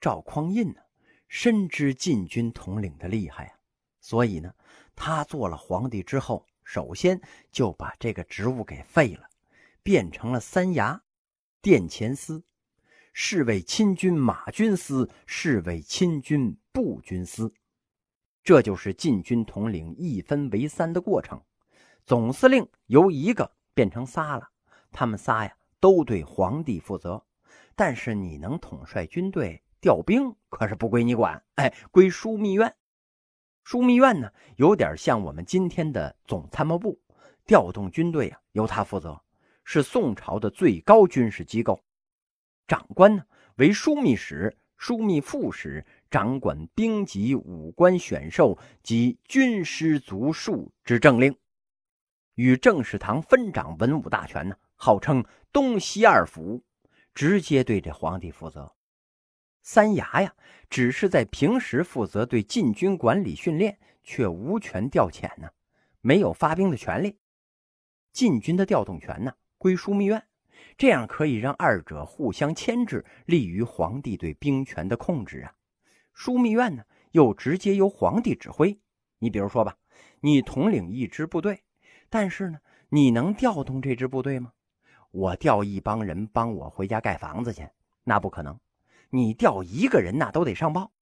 赵匡胤呢，深知禁军统领的厉害啊，所以呢，他做了皇帝之后，首先就把这个职务给废了，变成了三衙、殿前司、侍卫亲军马军司、侍卫亲军步军司。这就是禁军统领一分为三的过程，总司令由一个变成仨了，他们仨呀都对皇帝负责，但是你能统帅军队调兵可是不归你管，哎，归枢密院。枢密院呢有点像我们今天的总参谋部，调动军队啊由他负责，是宋朝的最高军事机构。长官呢为枢密使、枢密副使。掌管兵籍、武官选授及军师族数之政令，与政事堂分掌文武大权呢，号称东西二府，直接对这皇帝负责。三衙呀，只是在平时负责对禁军管理训练，却无权调遣呢，没有发兵的权利。禁军的调动权呢，归枢密院，这样可以让二者互相牵制，利于皇帝对兵权的控制啊。枢密院呢，又直接由皇帝指挥。你比如说吧，你统领一支部队，但是呢，你能调动这支部队吗？我调一帮人帮我回家盖房子去，那不可能。你调一个人，那都得上报。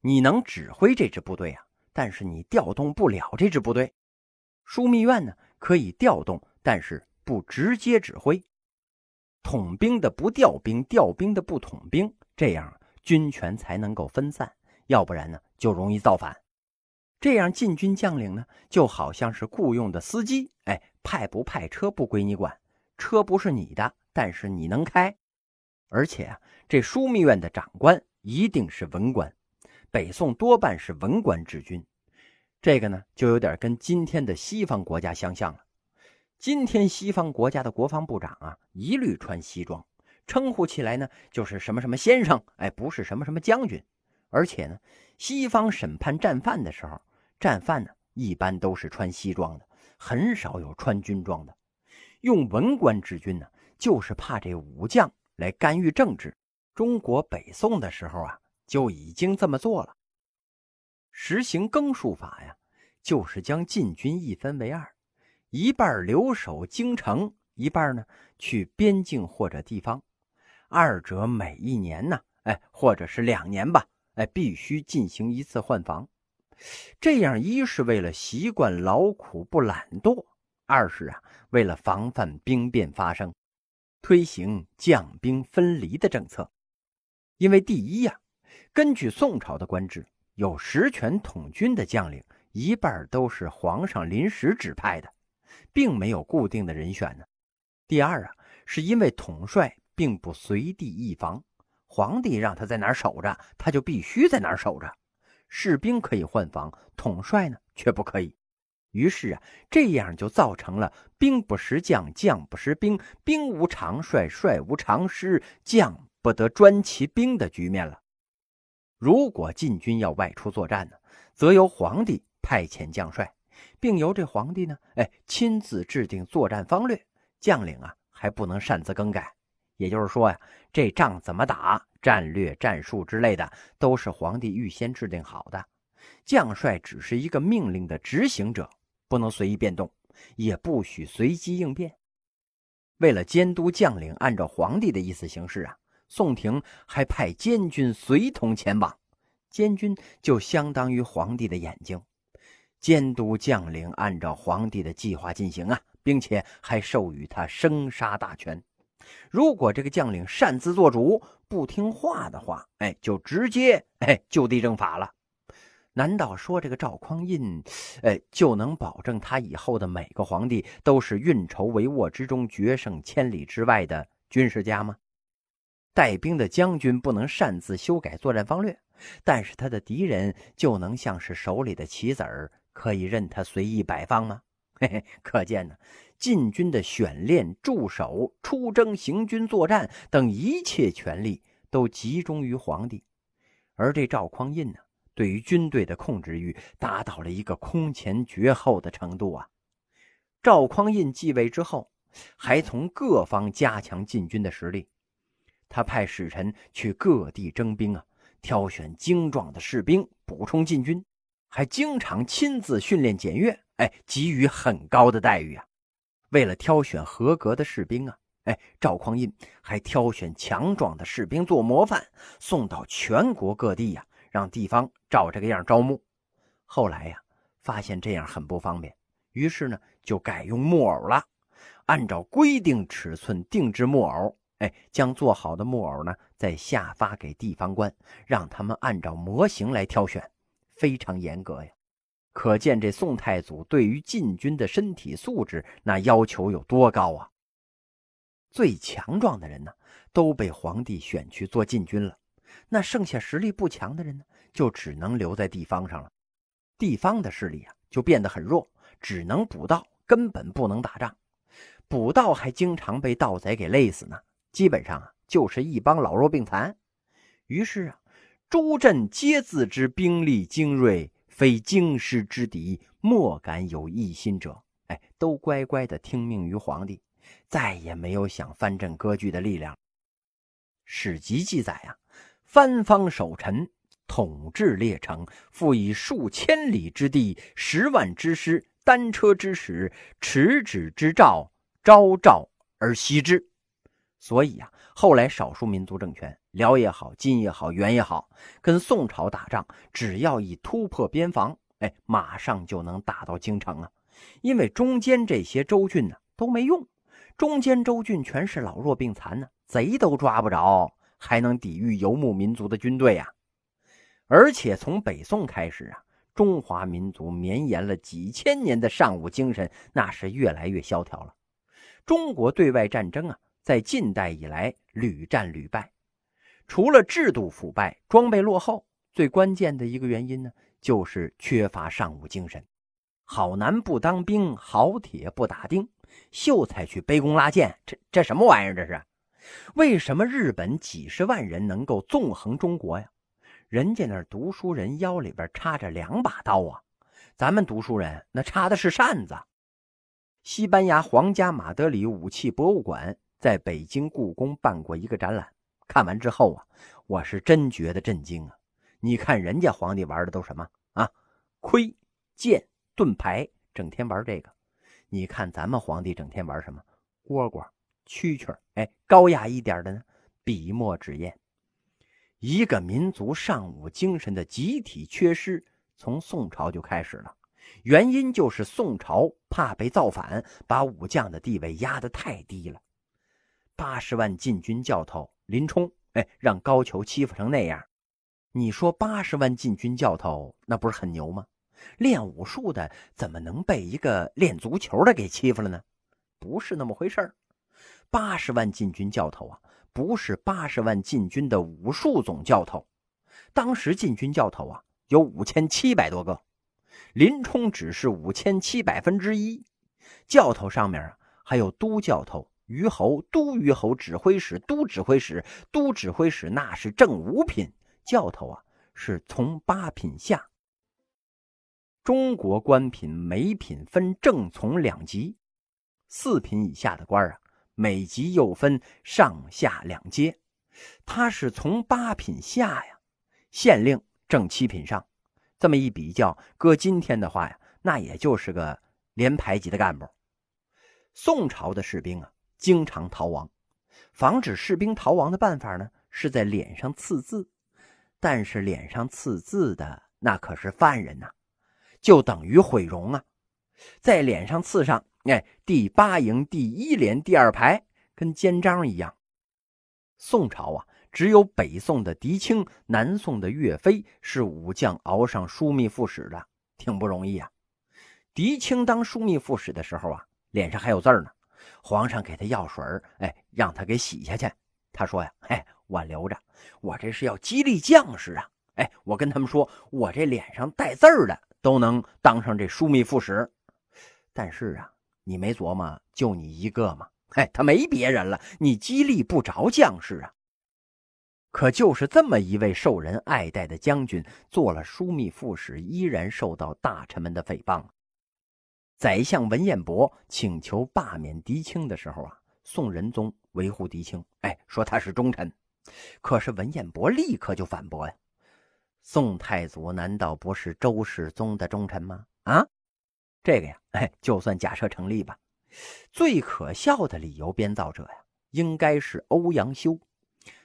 你能指挥这支部队啊，但是你调动不了这支部队。枢密院呢，可以调动，但是不直接指挥。统兵的不调兵，调兵的不统兵，这样。军权才能够分散，要不然呢就容易造反。这样禁军将领呢就好像是雇佣的司机，哎，派不派车不归你管，车不是你的，但是你能开。而且啊，这枢密院的长官一定是文官，北宋多半是文官治军，这个呢就有点跟今天的西方国家相像了。今天西方国家的国防部长啊，一律穿西装。称呼起来呢，就是什么什么先生，哎，不是什么什么将军。而且呢，西方审判战犯的时候，战犯呢一般都是穿西装的，很少有穿军装的。用文官治军呢，就是怕这武将来干预政治。中国北宋的时候啊，就已经这么做了，实行更数法呀，就是将禁军一分为二，一半留守京城，一半呢去边境或者地方。二者每一年呢，哎，或者是两年吧，哎，必须进行一次换防。这样一是为了习惯劳苦不懒惰，二是啊，为了防范兵变发生，推行将兵分离的政策。因为第一呀，根据宋朝的官制，有实权统军的将领一半都是皇上临时指派的，并没有固定的人选呢。第二啊，是因为统帅。并不随地易防，皇帝让他在哪儿守着，他就必须在哪儿守着。士兵可以换防，统帅呢却不可以。于是啊，这样就造成了兵不识将，将不识兵，兵无常帅，帅无常师，将不得专其兵的局面了。如果禁军要外出作战呢，则由皇帝派遣将帅，并由这皇帝呢，哎，亲自制定作战方略，将领啊还不能擅自更改。也就是说呀，这仗怎么打，战略、战术之类的，都是皇帝预先制定好的，将帅只是一个命令的执行者，不能随意变动，也不许随机应变。为了监督将领按照皇帝的意思行事啊，宋廷还派监军随同前往，监军就相当于皇帝的眼睛，监督将领按照皇帝的计划进行啊，并且还授予他生杀大权。如果这个将领擅自做主、不听话的话，哎，就直接哎就地正法了。难道说这个赵匡胤，哎，就能保证他以后的每个皇帝都是运筹帷幄之中、决胜千里之外的军事家吗？带兵的将军不能擅自修改作战方略，但是他的敌人就能像是手里的棋子儿，可以任他随意摆放吗？嘿嘿，可见呢。禁军的选练、驻守、出征、行军作战等一切权力都集中于皇帝，而这赵匡胤呢，对于军队的控制欲达到了一个空前绝后的程度啊！赵匡胤继位之后，还从各方加强禁军的实力，他派使臣去各地征兵啊，挑选精壮的士兵补充禁军，还经常亲自训练检阅，哎，给予很高的待遇啊。为了挑选合格的士兵啊，哎，赵匡胤还挑选强壮的士兵做模范，送到全国各地呀，让地方照这个样招募。后来呀，发现这样很不方便，于是呢，就改用木偶了，按照规定尺寸定制木偶。哎，将做好的木偶呢，再下发给地方官，让他们按照模型来挑选，非常严格呀。可见这宋太祖对于禁军的身体素质那要求有多高啊！最强壮的人呢，都被皇帝选去做禁军了，那剩下实力不强的人呢，就只能留在地方上了。地方的势力啊，就变得很弱，只能捕盗，根本不能打仗。捕盗还经常被盗贼给累死呢。基本上啊，就是一帮老弱病残。于是啊，诸镇皆自知兵力精锐，非京师之敌，莫敢有异心者。哎，都乖乖的听命于皇帝，再也没有想藩镇割据的力量。史籍记载啊，藩方守臣统治列城，复以数千里之地、十万之师、单车之使、持指之诏，昭诏而息之。所以啊，后来少数民族政权，辽也好，金也好，元也好，跟宋朝打仗，只要一突破边防，哎，马上就能打到京城啊。因为中间这些州郡呢都没用，中间州郡全是老弱病残呢，贼都抓不着，还能抵御游牧民族的军队呀。而且从北宋开始啊，中华民族绵延了几千年的尚武精神，那是越来越萧条了。中国对外战争啊。在近代以来屡战屡败，除了制度腐败、装备落后，最关键的一个原因呢，就是缺乏尚武精神。好男不当兵，好铁不打钉，秀才去卑躬拉箭，这这什么玩意儿？这是为什么日本几十万人能够纵横中国呀？人家那读书人腰里边插着两把刀啊，咱们读书人那插的是扇子。西班牙皇家马德里武器博物馆。在北京故宫办过一个展览，看完之后啊，我是真觉得震惊啊！你看人家皇帝玩的都什么啊？盔、剑、盾牌，整天玩这个。你看咱们皇帝整天玩什么？蝈蝈、蛐蛐哎，高雅一点的呢，笔墨纸砚。一个民族尚武精神的集体缺失，从宋朝就开始了。原因就是宋朝怕被造反，把武将的地位压得太低了。八十万禁军教头林冲，哎，让高俅欺负成那样，你说八十万禁军教头那不是很牛吗？练武术的怎么能被一个练足球的给欺负了呢？不是那么回事八十万禁军教头啊，不是八十万禁军的武术总教头。当时禁军教头啊有五千七百多个，林冲只是五千七百分之一。教头上面啊还有都教头。虞侯、都虞侯、指挥使、都指挥使、都指挥使，那是正五品教头啊，是从八品下。中国官品每品分正从两级，四品以下的官啊，每级又分上下两阶。他是从八品下呀，县令正七品上。这么一比较，搁今天的话呀，那也就是个连排级的干部。宋朝的士兵啊。经常逃亡，防止士兵逃亡的办法呢，是在脸上刺字。但是脸上刺字的那可是犯人呐，就等于毁容啊！在脸上刺上，哎，第八营第一连第二排，跟肩章一样。宋朝啊，只有北宋的狄青、南宋的岳飞是武将熬上枢密副使的，挺不容易啊。狄青当枢密副使的时候啊，脸上还有字呢。皇上给他药水哎，让他给洗下去。他说呀，哎，我留着，我这是要激励将士啊。哎，我跟他们说，我这脸上带字儿的都能当上这枢密副使。但是啊，你没琢磨，就你一个吗？哎，他没别人了，你激励不着将士啊。可就是这么一位受人爱戴的将军，做了枢密副使，依然受到大臣们的诽谤。宰相文彦博请求罢免狄青的时候啊，宋仁宗维护狄青，哎，说他是忠臣。可是文彦博立刻就反驳呀，宋太祖难道不是周世宗的忠臣吗？啊，这个呀，哎，就算假设成立吧。最可笑的理由编造者呀，应该是欧阳修。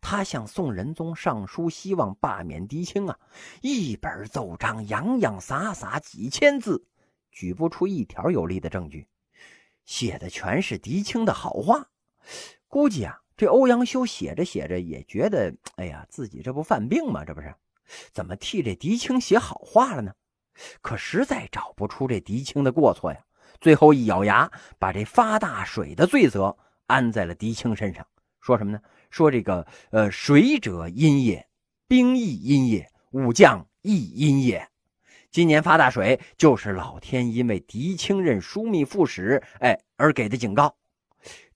他向宋仁宗上书，希望罢免狄青啊。一本奏章洋洋洒洒几千字，举不出一条有力的证据，写的全是狄青的好话。估计啊，这欧阳修写着写着也觉得，哎呀，自己这不犯病吗？这不是。怎么替这狄青写好话了呢？可实在找不出这狄青的过错呀。最后一咬牙，把这发大水的罪责安在了狄青身上。说什么呢？说这个呃，水者阴也，兵亦阴也，武将亦阴也。今年发大水，就是老天因为狄青任枢密副使，哎，而给的警告。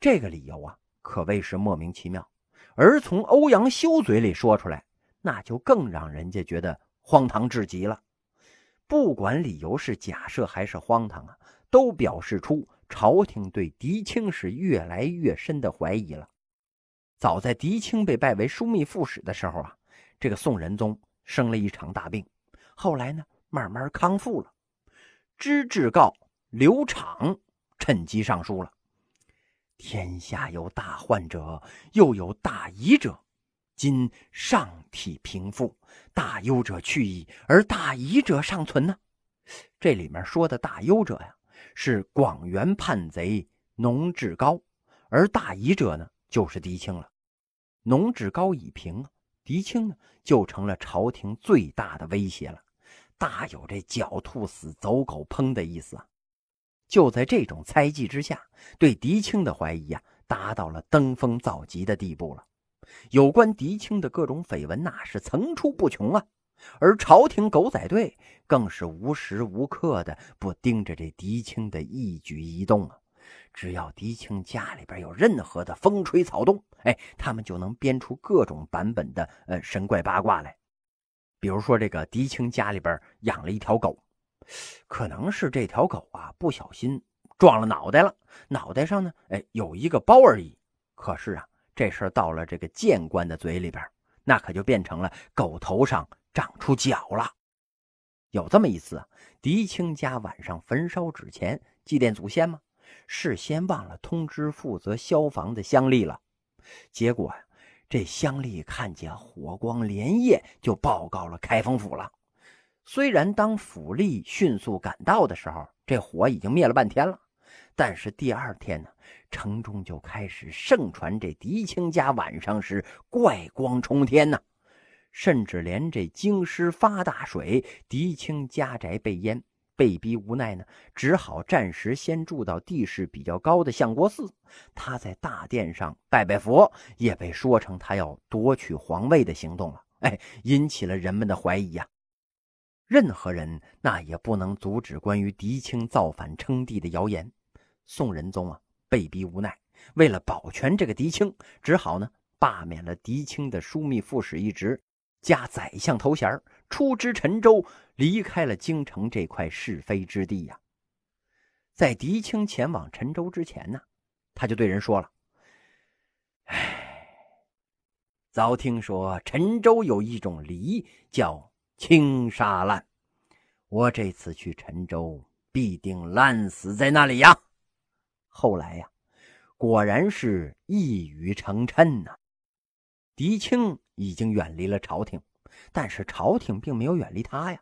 这个理由啊，可谓是莫名其妙。而从欧阳修嘴里说出来。那就更让人家觉得荒唐至极了。不管理由是假设还是荒唐啊，都表示出朝廷对狄青是越来越深的怀疑了。早在狄青被拜为枢密副使的时候啊，这个宋仁宗生了一场大病，后来呢慢慢康复了。知制告刘敞趁机上书了：天下有大患者，又有大疑者。今上体平复，大忧者去矣，而大疑者尚存呢。这里面说的大忧者呀，是广元叛贼农志高，而大疑者呢，就是狄青了。农志高已平，狄青呢，就成了朝廷最大的威胁了，大有这狡兔死，走狗烹的意思啊。就在这种猜忌之下，对狄青的怀疑呀，达到了登峰造极的地步了。有关狄青的各种绯闻，那是层出不穷啊！而朝廷狗仔队更是无时无刻的不盯着这狄青的一举一动啊！只要狄青家里边有任何的风吹草动，哎，他们就能编出各种版本的呃神怪八卦来。比如说，这个狄青家里边养了一条狗，可能是这条狗啊不小心撞了脑袋了，脑袋上呢，哎，有一个包而已。可是啊。这事到了这个谏官的嘴里边，那可就变成了狗头上长出角了。有这么一次啊，狄青家晚上焚烧纸钱祭奠祖先吗？事先忘了通知负责消防的乡吏了。结果呀，这乡吏看见火光连夜，就报告了开封府了。虽然当府吏迅速赶到的时候，这火已经灭了半天了。但是第二天呢，城中就开始盛传这狄青家晚上是怪光冲天呐，甚至连这京师发大水，狄青家宅被淹，被逼无奈呢，只好暂时先住到地势比较高的相国寺。他在大殿上拜拜佛，也被说成他要夺取皇位的行动了。哎，引起了人们的怀疑呀。任何人那也不能阻止关于狄青造反称帝的谣言。宋仁宗啊，被逼无奈，为了保全这个狄青，只好呢罢免了狄青的枢密副使一职，加宰相头衔，出知陈州，离开了京城这块是非之地呀。在狄青前往陈州之前呢，他就对人说了：“哎，早听说陈州有一种梨叫青沙烂，我这次去陈州必定烂死在那里呀。”后来呀，果然是一语成谶呐。狄青已经远离了朝廷，但是朝廷并没有远离他呀。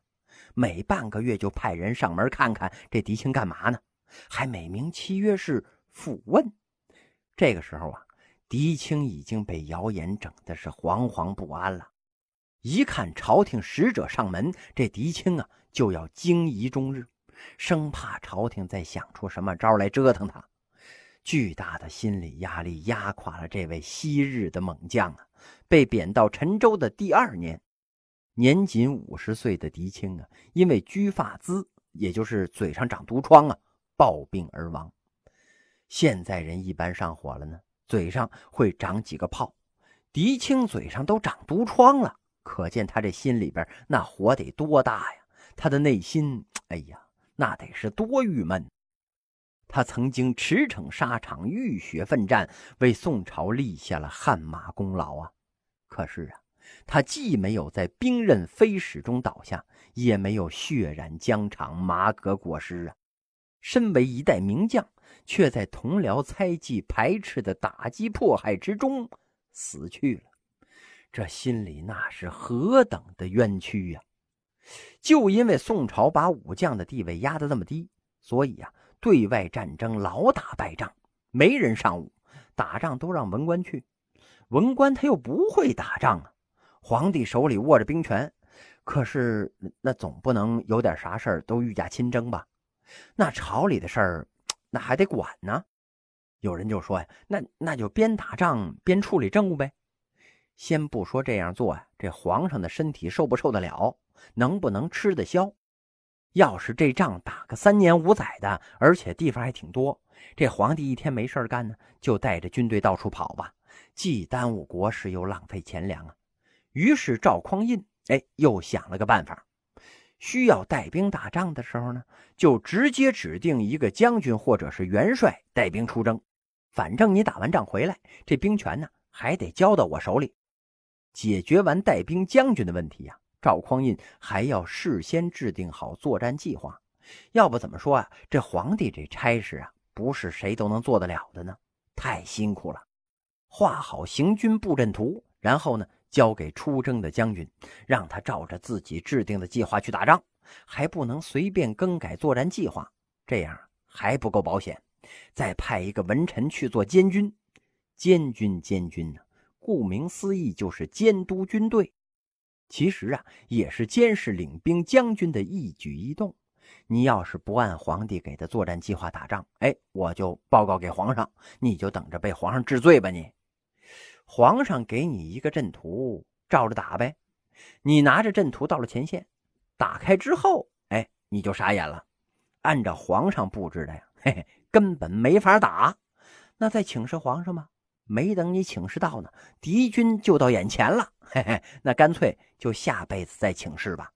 每半个月就派人上门看看这狄青干嘛呢？还美名其曰是复问。这个时候啊，狄青已经被谣言整的是惶惶不安了。一看朝廷使者上门，这狄青啊就要惊疑终日，生怕朝廷再想出什么招来折腾他。巨大的心理压力压垮了这位昔日的猛将啊！被贬到陈州的第二年，年仅五十岁的狄青啊，因为居发眦，也就是嘴上长毒疮啊，暴病而亡。现在人一般上火了呢，嘴上会长几个泡，狄青嘴上都长毒疮了，可见他这心里边那火得多大呀！他的内心，哎呀，那得是多郁闷。他曾经驰骋沙场，浴血奋战，为宋朝立下了汗马功劳啊！可是啊，他既没有在兵刃飞矢中倒下，也没有血染疆场、马革裹尸啊！身为一代名将，却在同僚猜忌、排斥的打击迫害之中死去了。这心里那是何等的冤屈呀！就因为宋朝把武将的地位压得这么低，所以啊，对外战争老打败仗，没人上武，打仗都让文官去。文官他又不会打仗啊！皇帝手里握着兵权，可是那总不能有点啥事儿都御驾亲征吧？那朝里的事儿，那还得管呢。有人就说呀，那那就边打仗边处理政务呗。先不说这样做呀，这皇上的身体受不受得了，能不能吃得消？要是这仗打个三年五载的，而且地方还挺多，这皇帝一天没事干呢，就带着军队到处跑吧，既耽误国事又浪费钱粮啊。于是赵匡胤哎，又想了个办法，需要带兵打仗的时候呢，就直接指定一个将军或者是元帅带兵出征。反正你打完仗回来，这兵权呢还得交到我手里。解决完带兵将军的问题呀，赵匡胤还要事先制定好作战计划。要不怎么说啊，这皇帝这差事啊，不是谁都能做得了的呢，太辛苦了。画好行军布阵图，然后呢？交给出征的将军，让他照着自己制定的计划去打仗，还不能随便更改作战计划，这样还不够保险。再派一个文臣去做监军，监军监军呢，顾名思义就是监督军队，其实啊也是监视领兵将军的一举一动。你要是不按皇帝给的作战计划打仗，哎，我就报告给皇上，你就等着被皇上治罪吧你。皇上给你一个阵图，照着打呗。你拿着阵图到了前线，打开之后，哎，你就傻眼了。按照皇上布置的呀，嘿嘿，根本没法打。那再请示皇上吧。没等你请示到呢，敌军就到眼前了。嘿嘿，那干脆就下辈子再请示吧。